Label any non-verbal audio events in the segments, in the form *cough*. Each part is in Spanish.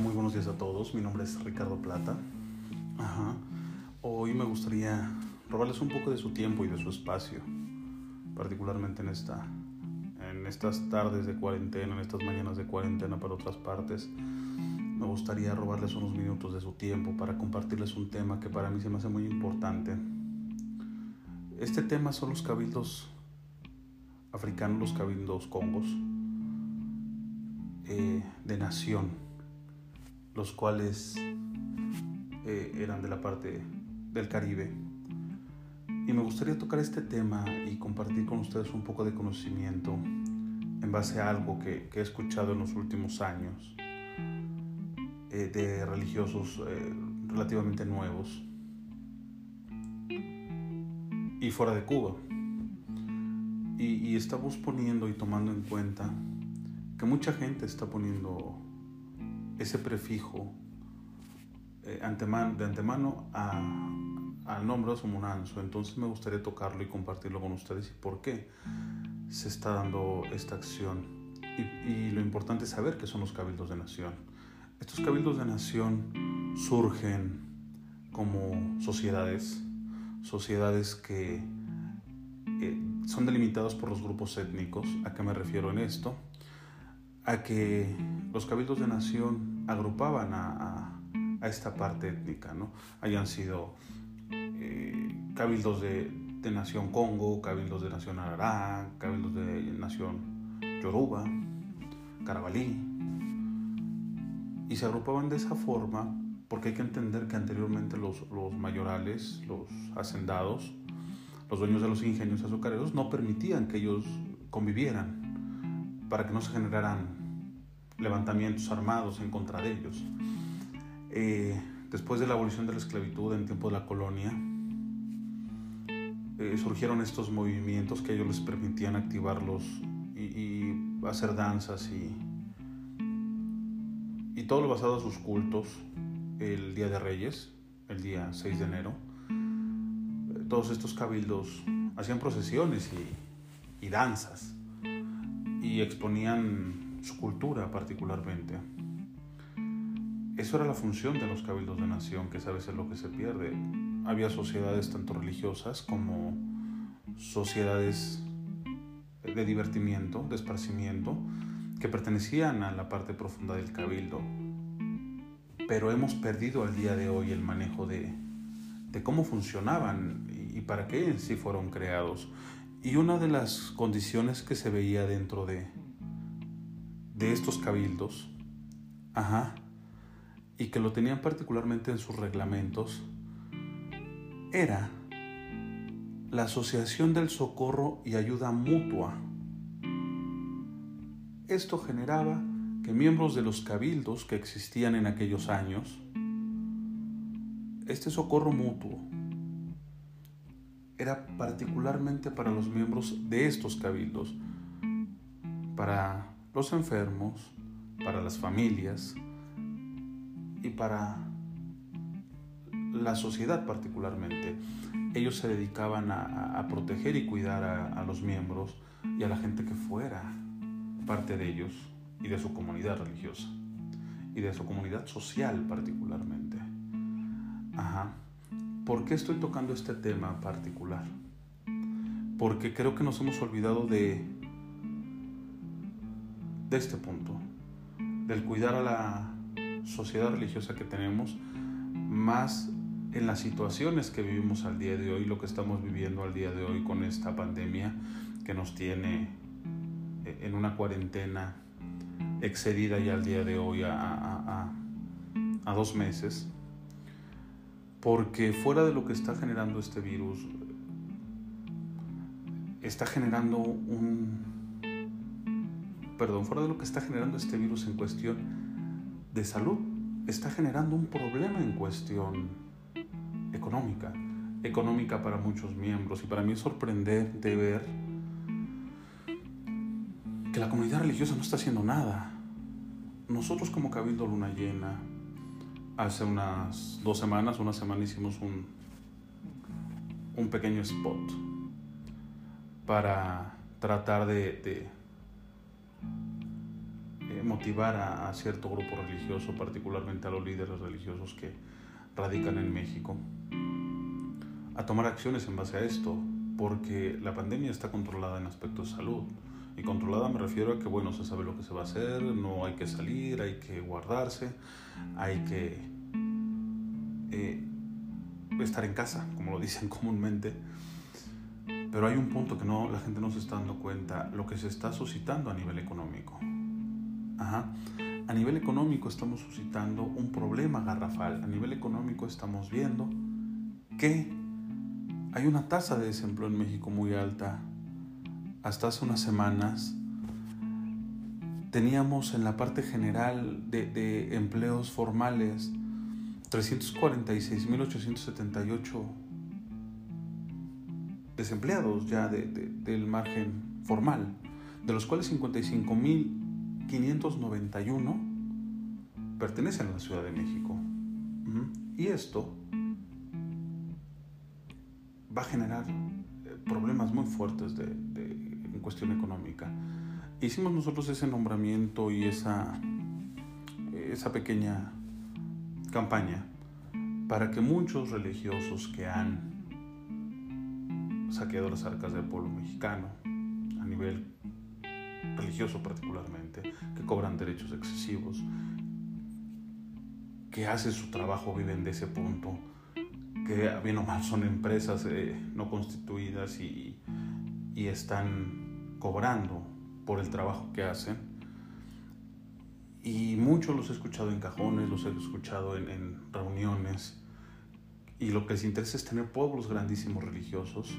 Muy buenos días a todos. Mi nombre es Ricardo Plata. Hoy me gustaría robarles un poco de su tiempo y de su espacio, particularmente en esta en estas tardes de cuarentena, en estas mañanas de cuarentena para otras partes. Me gustaría robarles unos minutos de su tiempo para compartirles un tema que para mí se me hace muy importante. Este tema son los cabildos africanos, los cabildos congos, eh, de nación, los cuales eh, eran de la parte del Caribe. Y me gustaría tocar este tema y compartir con ustedes un poco de conocimiento en base a algo que, he escuchado en los últimos años eh, de religiosos relativamente nuevos y fuera de Cuba. Y estamos poniendo y tomando en cuenta que mucha gente está poniendo ese prefijo eh, de antemano al nombre de su monanzo. Entonces me gustaría tocarlo y compartirlo con ustedes y por qué se está dando esta acción. Y, lo importante es saber qué son los cabildos de nación. Estos cabildos de nación surgen como sociedades, sociedades que eh, son delimitados por los grupos étnicos. ¿A qué me refiero en esto? A que los cabildos de nación agrupaban a, esta parte étnica, ¿no? Hayan sido eh, cabildos de, nación Congo, cabildos de nación Arará, cabildos de nación Yoruba, Carabalí. Y se agrupaban de esa forma porque hay que entender que anteriormente los, los mayorales, los hacendados, los dueños de los ingenios azucareros no permitían que ellos convivieran para que no se generaran levantamientos armados en contra de ellos. Eh, después de la abolición de la esclavitud en tiempo de la colonia, eh, surgieron estos movimientos que ellos les permitían activarlos y, hacer danzas y, y todo lo basado a sus cultos el Día de Reyes, el día 6 de enero. Eh, todos estos cabildos hacían procesiones y danzas y exponían su cultura particularmente. Eso era la función de los cabildos de nación, que es a lo que se pierde. Había sociedades tanto religiosas como sociedades de divertimiento, de esparcimiento, que pertenecían a la parte profunda del cabildo. Pero hemos perdido al día de hoy el manejo de, de cómo funcionaban y para qué en sí fueron creados. Y una de las condiciones que se veía dentro de, de estos cabildos, ajá, y que lo tenían particularmente en sus reglamentos, era la Asociación del Socorro y Ayuda Mutua. Esto generaba que miembros de los cabildos que existían en aquellos años, este socorro mutuo era particularmente para los miembros de estos cabildos, para los enfermos, para las familias y para la sociedad particularmente. Ellos se dedicaban a, proteger y cuidar a, los miembros y a la gente que fuera parte de ellos y de su comunidad religiosa y de su comunidad social particularmente. ¿Por qué estoy tocando este tema particular? Porque creo que nos hemos olvidado de, de este punto, del cuidar a la sociedad religiosa que tenemos, más en las situaciones que vivimos al día de hoy, lo que estamos viviendo al día de hoy con esta pandemia que nos tiene eh, en una cuarentena excedida ya al día de hoy a, a, a dos meses porque fuera de lo que está generando este virus, está generando un... Perdón, fuera de lo que está generando este virus en cuestión de salud, está generando un problema en cuestión económica, económica para muchos miembros. Y para mí es sorprendente ver que la comunidad religiosa no está haciendo nada. Nosotros como Cabildo Luna Llena, hace unas dos semanas, una semana hicimos un, un pequeño spot para tratar de, motivar a, a, cierto grupo religioso, particularmente a los líderes religiosos que radican en México, a tomar acciones en base a esto, porque la pandemia está controlada en aspectos de salud. Y controlada me refiero a que, bueno, se sabe lo que se va a hacer, no hay que salir, hay que guardarse, hay que eh, estar en casa, como lo *laughs* dicen comúnmente. Pero hay un punto que no, la gente no se está dando cuenta, lo que se está suscitando a nivel económico. A nivel económico estamos suscitando un problema garrafal. A nivel económico estamos viendo que hay una tasa de desempleo en México muy alta. Hasta hace unas semanas teníamos en la parte general de, empleos formales 346.878 desempleados ya de, de, del margen formal, de los cuales 55.591 pertenecen a la Ciudad de México. Y esto va a generar eh, problemas muy fuertes de, de, en cuestión económica. Hicimos nosotros ese nombramiento y esa, esa pequeña campaña para que muchos religiosos que han saqueado las arcas del pueblo mexicano, a nivel religioso particularmente, que cobran derechos excesivos, que hacen su trabajo, viven de ese punto, que bien o mal son empresas eh, no constituidas y, y, están cobrando por el trabajo que hacen. Y muchos los he escuchado en cajones, los he escuchado en, en reuniones. Y lo que les interesa es tener pueblos grandísimos religiosos,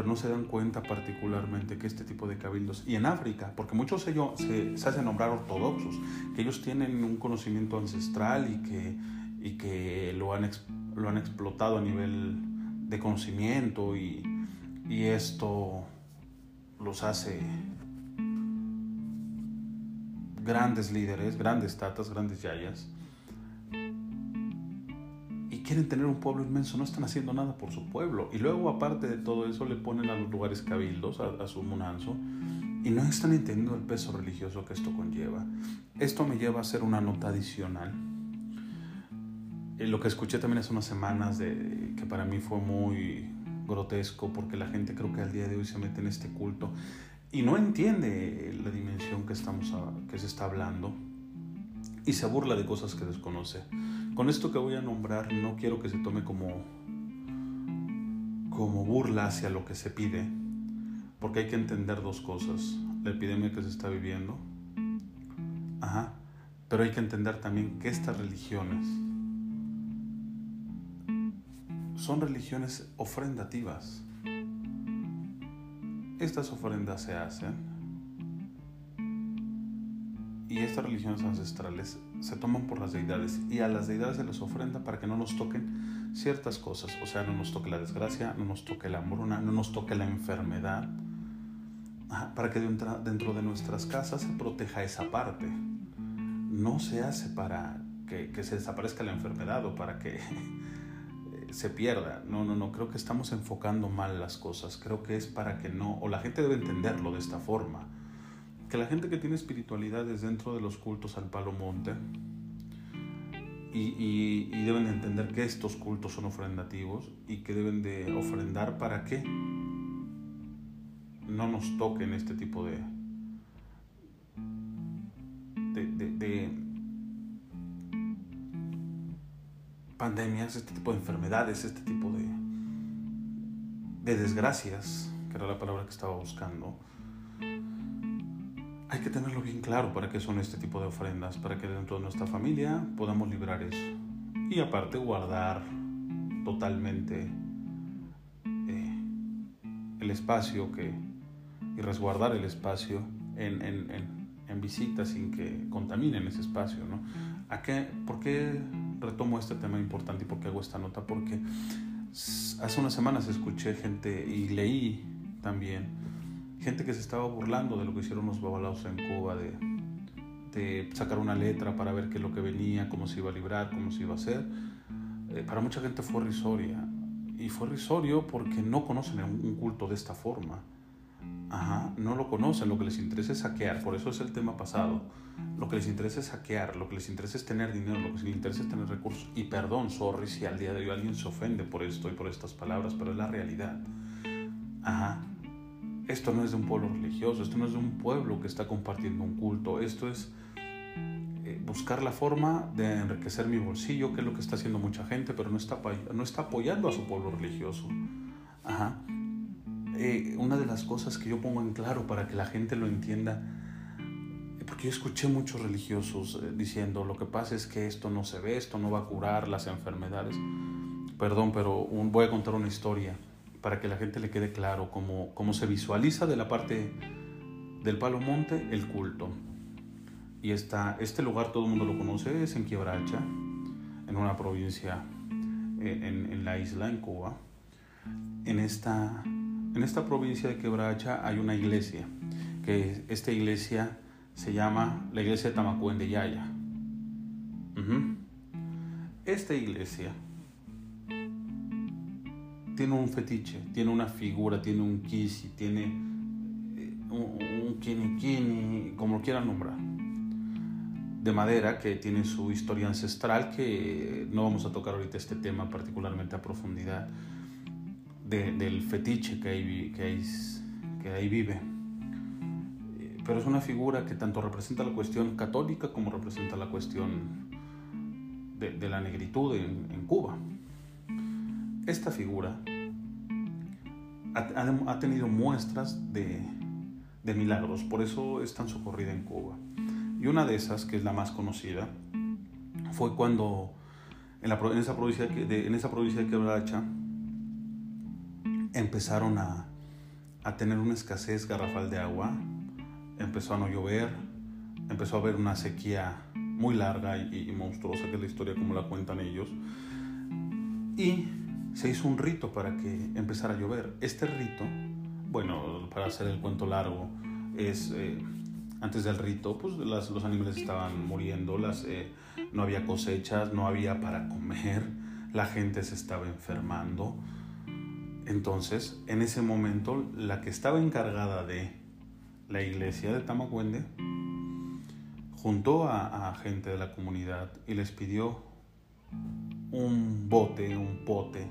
pero no se dan cuenta particularmente que este tipo de cabildos, y en África, porque muchos ellos se, hacen nombrar ortodoxos, que ellos tienen un conocimiento ancestral y que, y que lo han lo han explotado a nivel de conocimiento y, y esto los hace grandes líderes, grandes tatas, grandes yayas. Quieren tener un pueblo inmenso, no están haciendo nada por su pueblo. Y luego, aparte de todo eso, le ponen a los lugares cabildos, a, a su munanzo, y no están entendiendo el peso religioso que esto conlleva. Esto me lleva a hacer una nota adicional lo que escuché también hace unas semanas de, que para mí fue muy grotesco porque la gente creo que al día de hoy se mete en este culto y no entiende la dimensión que, estamos a, que se está hablando y se burla de cosas que desconoce. Con esto que voy a nombrar no quiero que se tome como, como burla hacia lo que se pide, porque hay que entender dos cosas. La epidemia que se está viviendo, pero hay que entender también que estas religiones, son religiones ofrendativas. Estas ofrendas se hacen y estas religiones ancestrales se toman por las deidades y a las deidades se les ofrenda para que no nos toquen ciertas cosas, o sea, no nos toque la desgracia, no nos toque la hambruna, no nos toque la enfermedad, para que dentro de nuestras casas se proteja esa parte. No se hace para que, que se desaparezca la enfermedad o para que *laughs* se pierda. No, no, no, creo que estamos enfocando mal las cosas. Creo que es para que no, o la gente debe entenderlo de esta forma. Que la gente que tiene espiritualidades dentro de los cultos al palo monte y, deben entender que estos cultos son ofrendativos y que deben de ofrendar para que no nos toquen este tipo de, de, de, de pandemias, este tipo de enfermedades, este tipo de, de desgracias, que era la palabra que estaba buscando, hay que tenerlo bien claro para qué son este tipo de ofrendas, para que dentro de nuestra familia podamos librar eso. Y aparte guardar totalmente eh, el espacio que, y resguardar el espacio en, en, en, en visitas sin que contaminen ese espacio. ¿no? ¿A qué, ¿Por qué retomo este tema importante y por qué hago esta nota, porque hace unas semanas escuché gente y leí también gente que se estaba burlando de lo que hicieron los babalaos en Cuba, de, de sacar una letra para ver qué es lo que venía, cómo se iba a librar, cómo se iba a hacer. Eh, para mucha gente fue risoria. Y fue risorio porque no conocen un culto de esta forma. Ajá, no lo conocen, lo que les interesa es saquear, por eso es el tema pasado. Lo que les interesa es saquear, lo que les interesa es tener dinero, lo que les interesa es tener recursos. Y perdón, sorry si al día de hoy alguien se ofende por esto y por estas palabras, pero es la realidad. Ajá. Esto no es de un pueblo religioso, esto no es de un pueblo que está compartiendo un culto, esto es eh, buscar la forma de enriquecer mi bolsillo, que es lo que está haciendo mucha gente, pero no está, no está apoyando a su pueblo religioso. Ajá. Eh, una de las cosas que yo pongo en claro para que la gente lo entienda, porque yo escuché muchos religiosos eh, diciendo, lo que pasa es que esto no se ve, esto no va a curar las enfermedades. Perdón, pero voy a contar una historia para que la gente le quede claro cómo, cómo se visualiza de la parte del Palo Monte el culto. Y está, este lugar todo el mundo lo conoce, es en Quiebracha, en una provincia eh, en, en la isla, en Cuba. En esta en esta provincia de Quebracha hay una iglesia, que esta iglesia se llama la iglesia de Tamacuen de Yaya. Esta iglesia tiene un fetiche, tiene una figura, tiene un kisi, tiene eh, un, kini kini, como quieran nombrar, de madera que tiene su historia ancestral, que no vamos a tocar ahorita este tema particularmente a profundidad del fetiche que ahí, que, que ahí vive. Eh, pero es una figura que tanto representa la cuestión católica como representa la cuestión de, la negritud en, Cuba. Esta figura ha, tenido muestras de, milagros, por eso es tan socorrida en Cuba. Y una de esas, que es la más conocida, fue cuando en, la, en esa provincia de, en esa provincia de Quebracha empezaron a, tener una escasez garrafal de agua, empezó a no llover, empezó a haber una sequía muy larga y, monstruosa, que es la historia como la cuentan ellos, y se hizo un rito para que empezara a llover. Este rito, bueno, para hacer el cuento largo, es... Eh, antes del rito, pues los animales estaban muriendo, las, eh, no había cosechas, no había para comer, la gente se estaba enfermando, entonces, en ese momento, la que estaba encargada de la iglesia de Tamacuende juntó a, gente de la comunidad y les pidió un bote, un pote,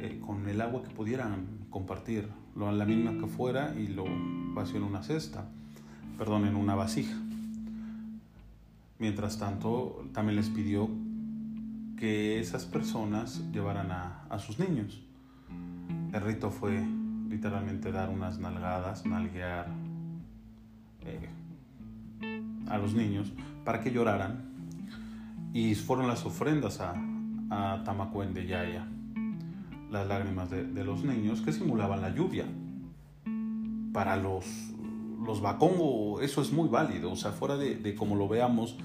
eh, con el agua que pudieran compartir, lo, la misma que fuera, y lo vació en una cesta, perdón, en una vasija. Mientras tanto, también les pidió que esas personas llevaran a sus niños. El rito fue literalmente dar unas nalgadas, nalguear eh, a los niños para que lloraran. Y fueron las ofrendas a, a de Yaya, las lágrimas de, los niños que simulaban la lluvia. Para los, los Bakongo eso es muy válido, o sea, fuera de, de como lo veamos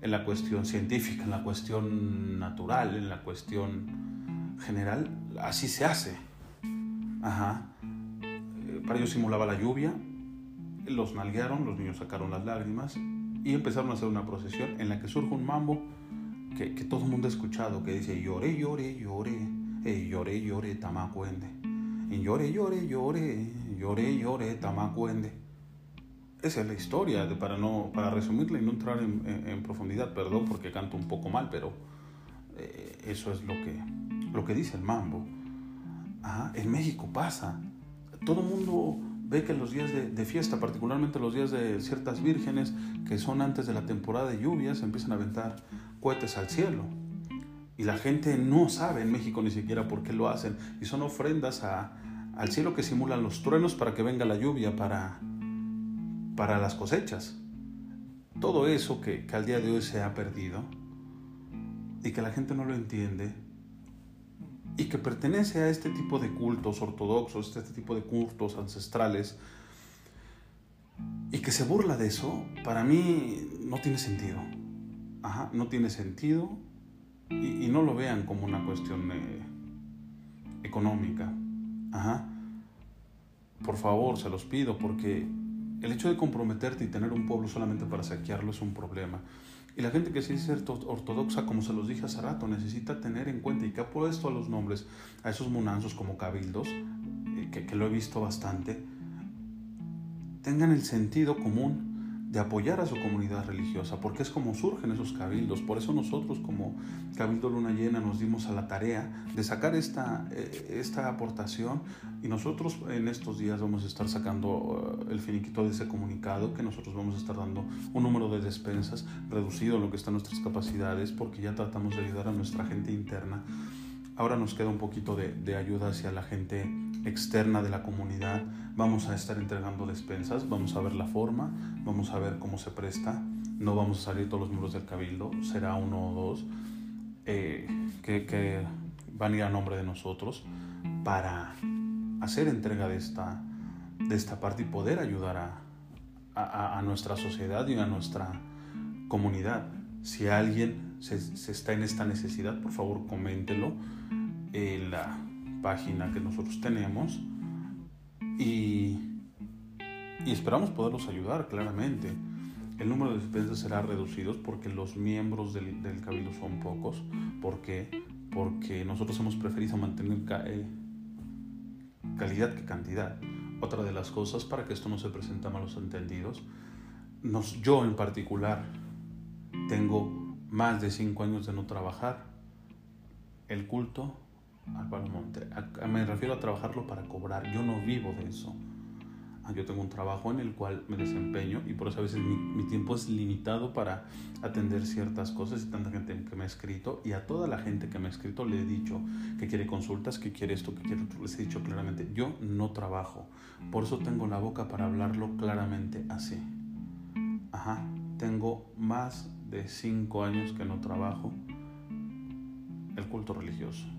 en la cuestión científica, en la cuestión natural, en la cuestión general, así se hace. Ajá. Eh, para ellos simulaba la lluvia, los nalguearon, los niños sacaron las lágrimas y empezaron a hacer una procesión en la que surge un mambo que, todo el mundo ha escuchado, que dice lloré, lloré, lloré, eh, lloré, lloré, tamacuende. Y lloré, lloré, lloré, lloré, lloré, tamacuende. Esa es la historia, de, para, no, para resumirla y no entrar en, profundidad, perdón porque canto un poco mal, pero eh, eso es lo que, lo que dice el mambo en México pasa. Todo el mundo ve que los días de, fiesta, particularmente los días de ciertas vírgenes, que son antes de la temporada de lluvias, empiezan a aventar cohetes al cielo. Y la gente no sabe en México ni siquiera por qué lo hacen. Y son ofrendas al cielo que simulan los truenos para que venga la lluvia para, para las cosechas. Todo eso que, que al día de hoy se ha perdido y que la gente no lo entiende, y que pertenece a este tipo de cultos ortodoxos, este tipo de cultos ancestrales, y que se burla de eso, para mí no tiene sentido. Ajá, no tiene sentido y, no lo vean como una cuestión eh, económica. Ajá. Por favor, se los pido, porque el hecho de comprometerte y tener un pueblo solamente para saquearlo es un problema. Y la gente que se dice ortodoxa, como se los dije hace rato, necesita tener en cuenta y que ha puesto a los nombres a esos munanzos como cabildos, eh, que, lo he visto bastante, tengan el sentido común de apoyar a su comunidad religiosa, porque es como surgen esos cabildos. Por eso nosotros como Cabildo Luna Llena nos dimos a la tarea de sacar esta, eh, esta aportación y nosotros en estos días vamos a estar sacando eh, el finiquito de ese comunicado, que nosotros vamos a estar dando un número de despensas reducido a lo que están nuestras capacidades, porque ya tratamos de ayudar a nuestra gente interna. Ahora nos queda un poquito de, de ayuda hacia la gente externa de la comunidad. Vamos a estar entregando despensas, vamos a ver la forma, vamos a ver cómo se presta. No vamos a salir todos los miembros del cabildo, será uno o dos eh, que, que, van a ir a nombre de nosotros para hacer entrega de esta, de esta parte y poder ayudar a, a, a nuestra sociedad y a nuestra comunidad. Si alguien se, se, está en esta necesidad, por favor coméntelo en la página que nosotros tenemos y, y esperamos poderlos ayudar claramente. El número de despensas será reducido porque los miembros del, del cabildo son pocos. ¿Por qué? Porque nosotros hemos preferido mantener eh, calidad que cantidad. Otra de las cosas para que esto no se presente malos entendidos, nos, yo en particular tengo más de cinco años de no trabajar. El culto al Monte. me refiero a trabajarlo para cobrar. Yo no vivo de eso. Ah, yo tengo un trabajo en el cual me desempeño y por eso a veces mi, mi, tiempo es limitado para atender ciertas cosas y tanta gente que me ha escrito y a toda la gente que me ha escrito le he dicho que quiere consultas, que quiere esto, que quiere otro. Les he dicho claramente, yo no trabajo. Por eso tengo la boca para hablarlo claramente así. Ajá, tengo más de cinco años que no trabajo el culto religioso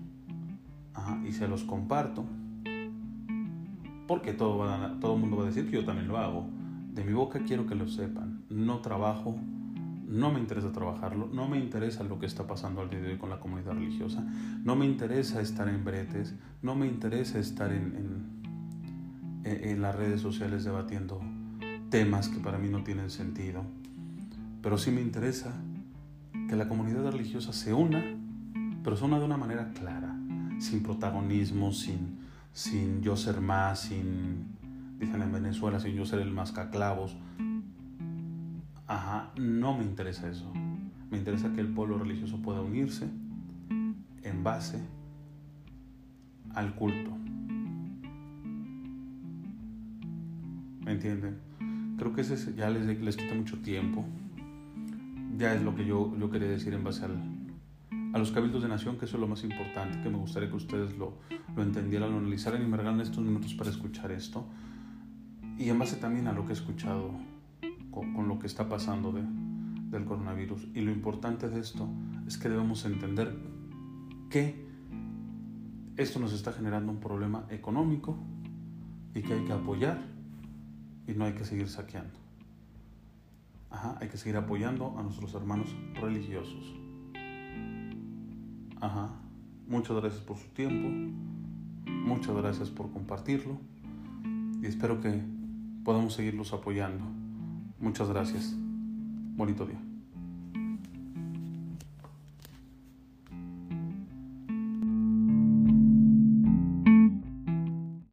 y se los comparto, porque todo, todo el mundo va a decir que yo también lo hago. De mi boca quiero que lo sepan. No trabajo, no me interesa trabajarlo, no me interesa lo que está pasando al día de hoy con la comunidad religiosa, no me interesa estar en bretes, no me interesa estar en, en, en las redes sociales debatiendo temas que para mí no tienen sentido. Pero sí me interesa que la comunidad religiosa se una, pero se una de una manera clara sin protagonismo, sin, sin yo ser más, sin, dicen en Venezuela, sin yo ser el más caclavos. Ajá, no me interesa eso. Me interesa que el pueblo religioso pueda unirse en base al culto. ¿Me entienden? Creo que ese ya les, les quita mucho tiempo. Ya es lo que yo, yo quería decir en base al, a los cabildos de nación, que eso es lo más importante, que me gustaría que ustedes lo, lo entendieran, lo analizaran y me regalen estos minutos para escuchar esto. Y en base también a lo que he escuchado con, con lo que está pasando de, del coronavirus. Y lo importante de esto es que debemos entender que esto nos está generando un problema económico y que hay que apoyar y no hay que seguir saqueando. Ajá, hay que seguir apoyando a nuestros hermanos religiosos. Ajá. Muchas gracias por su tiempo. Muchas gracias por compartirlo. Y espero que podamos seguirlos apoyando. Muchas gracias. Bonito día.